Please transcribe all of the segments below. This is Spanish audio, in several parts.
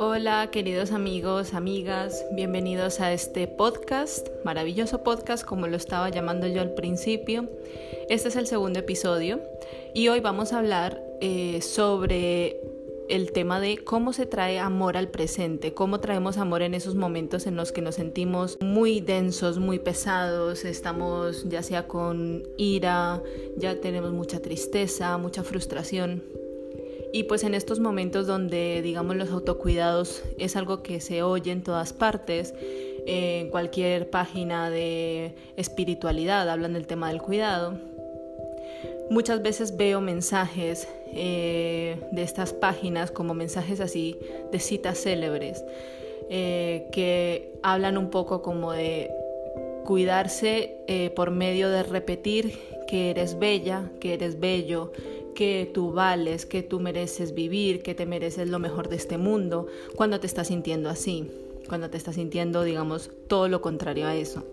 Hola queridos amigos, amigas, bienvenidos a este podcast, maravilloso podcast como lo estaba llamando yo al principio. Este es el segundo episodio y hoy vamos a hablar eh, sobre el tema de cómo se trae amor al presente, cómo traemos amor en esos momentos en los que nos sentimos muy densos, muy pesados, estamos ya sea con ira, ya tenemos mucha tristeza, mucha frustración. Y pues en estos momentos donde, digamos, los autocuidados es algo que se oye en todas partes, en cualquier página de espiritualidad hablan del tema del cuidado. Muchas veces veo mensajes eh, de estas páginas como mensajes así de citas célebres eh, que hablan un poco como de cuidarse eh, por medio de repetir que eres bella, que eres bello, que tú vales, que tú mereces vivir, que te mereces lo mejor de este mundo, cuando te estás sintiendo así, cuando te estás sintiendo, digamos, todo lo contrario a eso.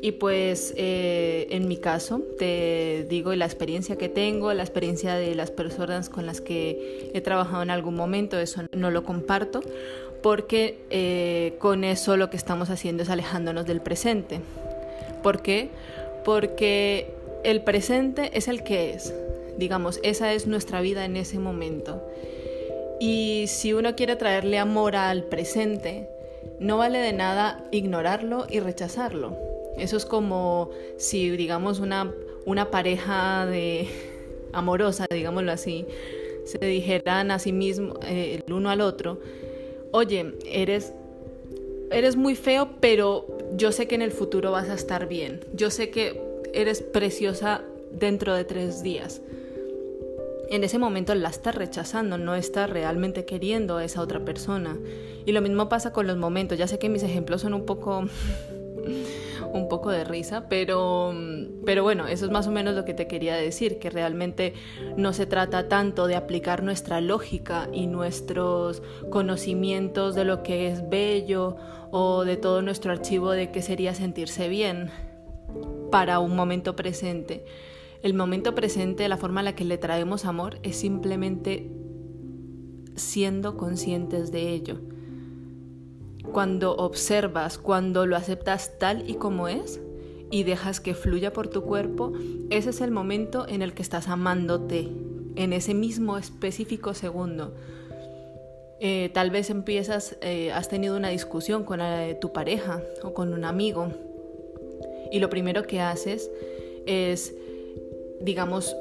Y pues eh, en mi caso, te digo la experiencia que tengo, la experiencia de las personas con las que he trabajado en algún momento, eso no lo comparto, porque eh, con eso lo que estamos haciendo es alejándonos del presente. ¿Por qué? Porque el presente es el que es, digamos, esa es nuestra vida en ese momento. Y si uno quiere traerle amor al presente, no vale de nada ignorarlo y rechazarlo. Eso es como si, digamos, una, una pareja de amorosa, digámoslo así, se dijeran a sí mismo, eh, el uno al otro, oye, eres, eres muy feo, pero yo sé que en el futuro vas a estar bien. Yo sé que eres preciosa dentro de tres días en ese momento la está rechazando, no está realmente queriendo a esa otra persona. Y lo mismo pasa con los momentos. Ya sé que mis ejemplos son un poco un poco de risa, pero pero bueno, eso es más o menos lo que te quería decir, que realmente no se trata tanto de aplicar nuestra lógica y nuestros conocimientos de lo que es bello o de todo nuestro archivo de qué sería sentirse bien para un momento presente el momento presente, la forma en la que le traemos amor, es simplemente siendo conscientes de ello. Cuando observas, cuando lo aceptas tal y como es y dejas que fluya por tu cuerpo, ese es el momento en el que estás amándote, en ese mismo específico segundo. Eh, tal vez empiezas, eh, has tenido una discusión con eh, tu pareja o con un amigo y lo primero que haces es digamos,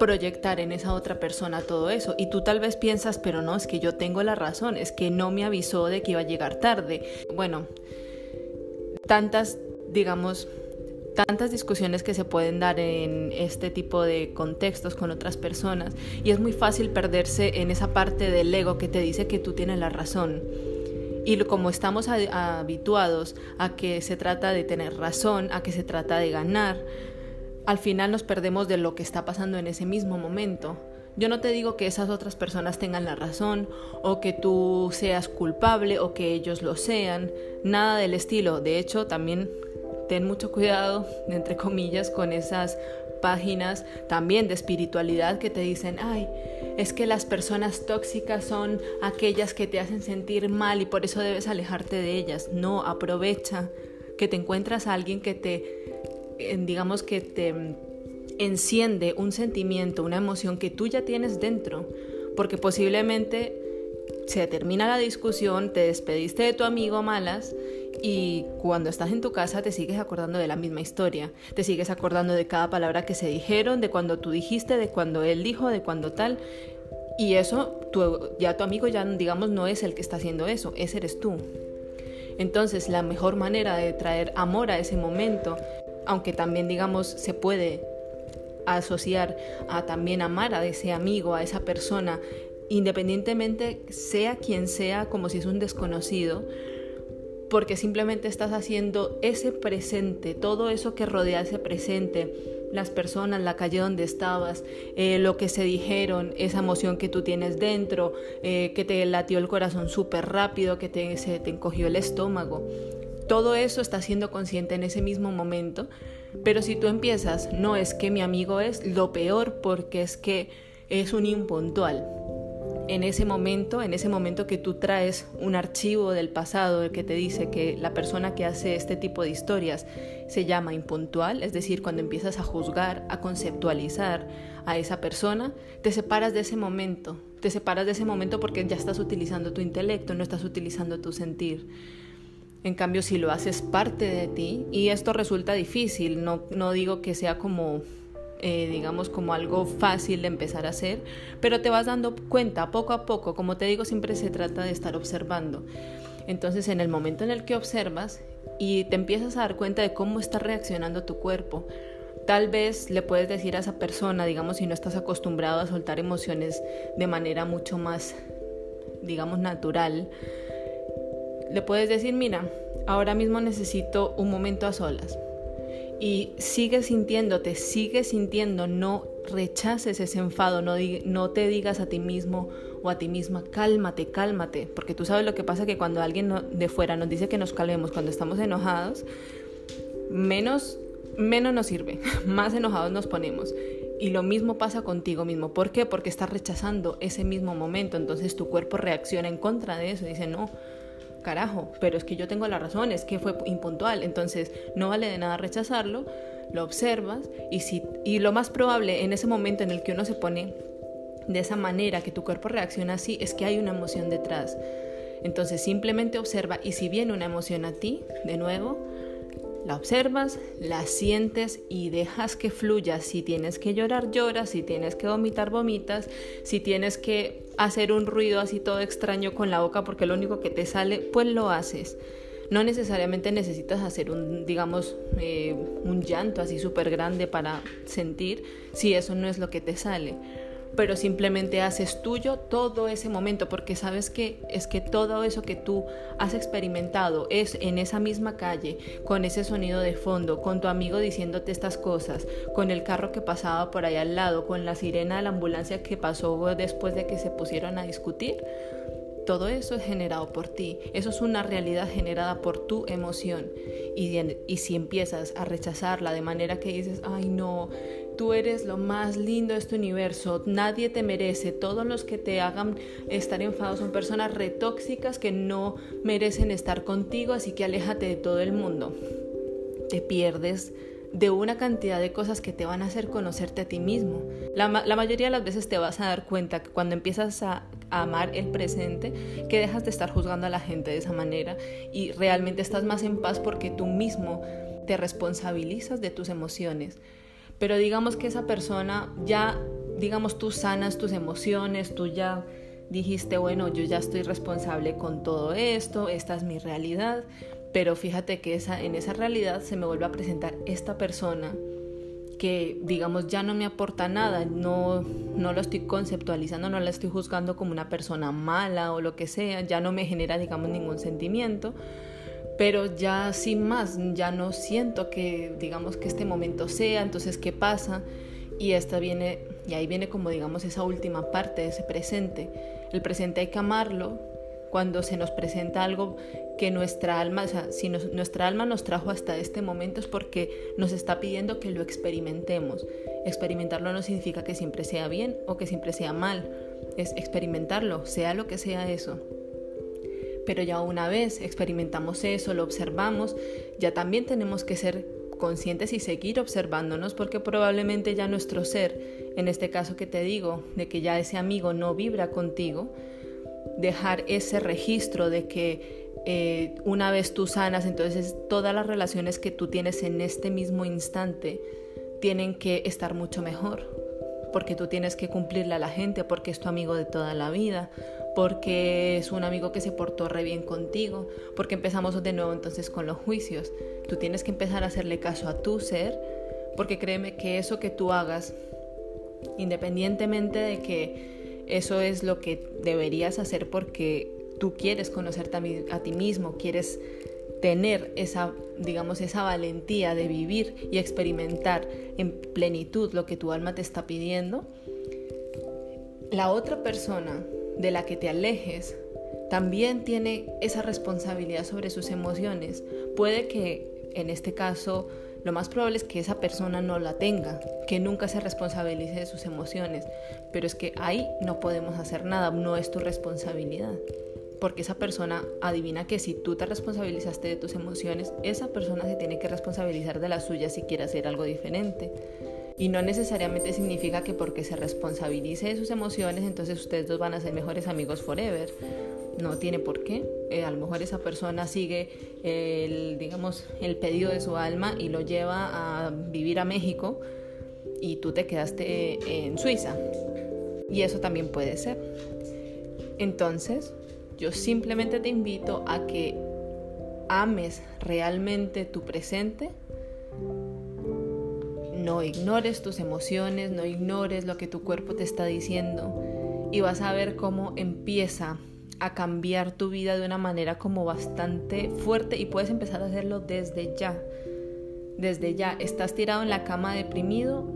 proyectar en esa otra persona todo eso. Y tú tal vez piensas, pero no, es que yo tengo la razón, es que no me avisó de que iba a llegar tarde. Bueno, tantas, digamos, tantas discusiones que se pueden dar en este tipo de contextos con otras personas y es muy fácil perderse en esa parte del ego que te dice que tú tienes la razón. Y como estamos habituados a que se trata de tener razón, a que se trata de ganar, al final nos perdemos de lo que está pasando en ese mismo momento. Yo no te digo que esas otras personas tengan la razón o que tú seas culpable o que ellos lo sean, nada del estilo. De hecho, también ten mucho cuidado, entre comillas, con esas páginas también de espiritualidad que te dicen, ay, es que las personas tóxicas son aquellas que te hacen sentir mal y por eso debes alejarte de ellas. No, aprovecha que te encuentras a alguien que te digamos que te enciende un sentimiento, una emoción que tú ya tienes dentro, porque posiblemente se termina la discusión, te despediste de tu amigo malas y cuando estás en tu casa te sigues acordando de la misma historia, te sigues acordando de cada palabra que se dijeron, de cuando tú dijiste, de cuando él dijo, de cuando tal. Y eso, ya tu amigo ya digamos no es el que está haciendo eso, ese eres tú. Entonces la mejor manera de traer amor a ese momento aunque también digamos se puede asociar a también amar a ese amigo, a esa persona, independientemente sea quien sea, como si es un desconocido, porque simplemente estás haciendo ese presente, todo eso que rodea ese presente, las personas, la calle donde estabas, eh, lo que se dijeron, esa emoción que tú tienes dentro, eh, que te latió el corazón súper rápido, que se te encogió el estómago todo eso está siendo consciente en ese mismo momento, pero si tú empiezas, no es que mi amigo es lo peor porque es que es un impuntual. En ese momento, en ese momento que tú traes un archivo del pasado que te dice que la persona que hace este tipo de historias se llama impuntual, es decir, cuando empiezas a juzgar, a conceptualizar a esa persona, te separas de ese momento, te separas de ese momento porque ya estás utilizando tu intelecto, no estás utilizando tu sentir. En cambio, si lo haces parte de ti, y esto resulta difícil, no, no digo que sea como eh, digamos, como algo fácil de empezar a hacer, pero te vas dando cuenta poco a poco, como te digo, siempre se trata de estar observando. Entonces, en el momento en el que observas y te empiezas a dar cuenta de cómo está reaccionando tu cuerpo, tal vez le puedes decir a esa persona, digamos, si no estás acostumbrado a soltar emociones de manera mucho más, digamos, natural, le puedes decir, mira, ahora mismo necesito un momento a solas y sigue sintiéndote, sigue sintiendo, no rechaces ese enfado, no, no te digas a ti mismo o a ti misma, cálmate, cálmate, porque tú sabes lo que pasa que cuando alguien de fuera nos dice que nos calmemos cuando estamos enojados, menos, menos nos sirve, más enojados nos ponemos. Y lo mismo pasa contigo mismo. ¿Por qué? Porque estás rechazando ese mismo momento. Entonces tu cuerpo reacciona en contra de eso. Dice, no, carajo, pero es que yo tengo la razón, es que fue impuntual, entonces no vale de nada rechazarlo, lo observas y, si, y lo más probable en ese momento en el que uno se pone de esa manera, que tu cuerpo reacciona así, es que hay una emoción detrás. Entonces simplemente observa y si viene una emoción a ti, de nuevo, la observas, la sientes y dejas que fluya. Si tienes que llorar, lloras. Si tienes que vomitar, vomitas. Si tienes que hacer un ruido así todo extraño con la boca porque lo único que te sale, pues lo haces. No necesariamente necesitas hacer un, digamos, eh, un llanto así súper grande para sentir si eso no es lo que te sale pero simplemente haces tuyo todo ese momento, porque sabes que es que todo eso que tú has experimentado es en esa misma calle, con ese sonido de fondo, con tu amigo diciéndote estas cosas, con el carro que pasaba por ahí al lado, con la sirena de la ambulancia que pasó después de que se pusieron a discutir. Todo eso es generado por ti, eso es una realidad generada por tu emoción. Y, y si empiezas a rechazarla de manera que dices, ay no, Tú eres lo más lindo de este universo, nadie te merece, todos los que te hagan estar enfadados son personas retóxicas que no merecen estar contigo, así que aléjate de todo el mundo. Te pierdes de una cantidad de cosas que te van a hacer conocerte a ti mismo. La, mayoría de las veces te vas a dar cuenta que cuando empiezas a, amar el presente, que dejas de estar juzgando a la gente de esa manera y realmente estás más en paz porque tú mismo te responsabilizas de tus emociones pero digamos que esa persona ya, digamos, tú sanas tus emociones, tú ya dijiste, bueno, yo ya estoy responsable con todo esto, esta es mi realidad, pero fíjate que esa, en esa realidad se me vuelve a presentar esta persona que digamos ya no me aporta nada, no, no lo estoy conceptualizando, no la estoy juzgando como una persona mala o lo que sea, ya no me genera digamos ningún sentimiento, pero ya sin más, ya no siento que digamos que este momento sea, entonces ¿qué pasa? Y esta viene y ahí viene como digamos esa última parte de ese presente. El presente hay que amarlo cuando se nos presenta algo que nuestra alma, o sea, si nuestra alma nos trajo hasta este momento es porque nos está pidiendo que lo experimentemos. Experimentarlo no significa que siempre sea bien o que siempre sea mal, es experimentarlo, sea lo que sea eso pero ya una vez experimentamos eso, lo observamos, ya también tenemos que ser conscientes y seguir observándonos porque probablemente ya nuestro ser, en este caso que te digo, de que ya ese amigo no vibra contigo, dejar ese registro de que eh, una vez tú sanas, entonces todas las relaciones que tú tienes en este mismo instante tienen que estar mucho mejor, porque tú tienes que cumplirle a la gente, porque es tu amigo de toda la vida, porque es un amigo que se portó re bien contigo, porque empezamos de nuevo entonces con los juicios. Tú tienes que empezar a hacerle caso a tu ser, porque créeme que eso que tú hagas, independientemente de que eso es lo que deberías hacer porque tú quieres conocerte a, a ti mismo, quieres tener esa, digamos, esa valentía de vivir y experimentar en plenitud lo que tu alma te está pidiendo, la otra persona de la que te alejes también tiene esa responsabilidad sobre sus emociones. Puede que en este caso lo más probable es que esa persona no la tenga, que nunca se responsabilice de sus emociones, pero es que ahí no podemos hacer nada, no es tu responsabilidad. Porque esa persona adivina que si tú te responsabilizaste de tus emociones, esa persona se tiene que responsabilizar de las suyas si quiere hacer algo diferente. Y no necesariamente significa que porque se responsabilice de sus emociones, entonces ustedes dos van a ser mejores amigos forever no tiene por qué. Eh, a lo mejor esa persona sigue el, digamos, el pedido de su alma y lo lleva a vivir a México y tú te quedaste en Suiza. Y eso también puede ser. Entonces, yo simplemente te invito a que ames realmente tu presente. No ignores tus emociones, no ignores lo que tu cuerpo te está diciendo y vas a ver cómo empieza a cambiar tu vida de una manera como bastante fuerte y puedes empezar a hacerlo desde ya. Desde ya, estás tirado en la cama deprimido,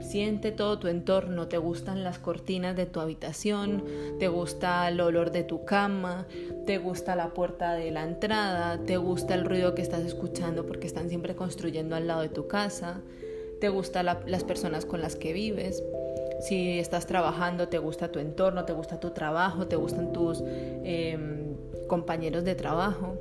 siente todo tu entorno, te gustan las cortinas de tu habitación, te gusta el olor de tu cama, te gusta la puerta de la entrada, te gusta el ruido que estás escuchando porque están siempre construyendo al lado de tu casa, te gustan las personas con las que vives si estás trabajando, te gusta tu entorno, te gusta tu trabajo, te gustan tus em, compañeros de trabajo.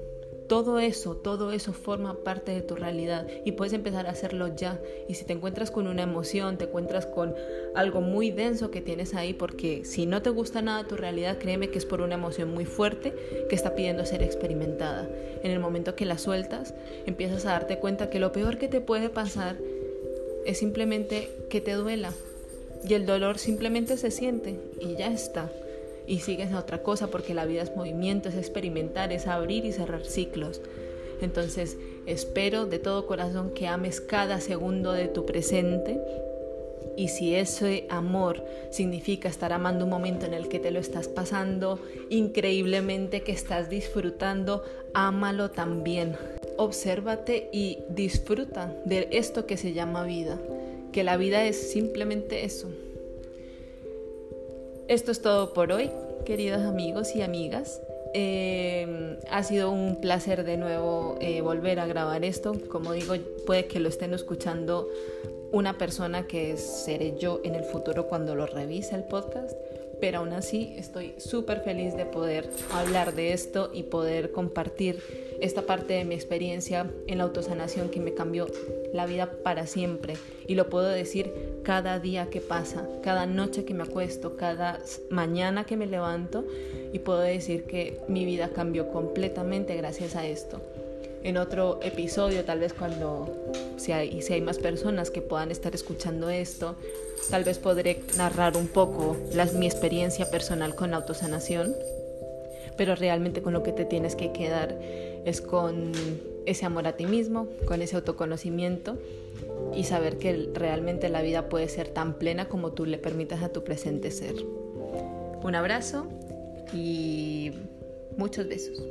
Todo eso, todo eso forma parte de tu realidad y puedes empezar a hacerlo ya. Y si te encuentras con una emoción, te encuentras con algo muy denso que tienes ahí, porque si no te gusta nada tu realidad, créeme que es por una emoción muy fuerte que está pidiendo ser experimentada. En el momento que la sueltas, empiezas a darte cuenta que lo peor que te puede pasar es simplemente que te duela, y el dolor simplemente se siente y ya está. Y sigues a otra cosa porque la vida es movimiento, es experimentar, es abrir y cerrar ciclos. Entonces espero de todo corazón que ames cada segundo de tu presente y si ese amor significa estar amando un momento en el que te lo estás pasando increíblemente, que estás disfrutando, ámalo también. Obsérvate y disfruta de esto que se llama vida que la vida es simplemente eso. Esto es todo por hoy, queridos amigos y amigas. Eh, ha sido un placer de nuevo eh, volver a grabar esto. Como digo, puede que lo estén escuchando una persona que seré yo en el futuro cuando lo revise el podcast pero aún así estoy súper feliz de poder hablar de esto y poder compartir esta parte de mi experiencia en la autosanación que me cambió la vida para siempre. Y lo puedo decir cada día que pasa, cada noche que me acuesto, cada mañana que me levanto y puedo decir que mi vida cambió completamente gracias a esto en otro episodio, tal vez cuando si hay, si hay más personas que puedan estar escuchando esto, tal vez podré narrar un poco mi experiencia personal con la autosanación, pero realmente con lo que te tienes que quedar es con ese amor a ti mismo, con ese autoconocimiento y saber que realmente la vida puede ser tan plena como tú le permitas a tu presente ser. Un abrazo y muchos besos.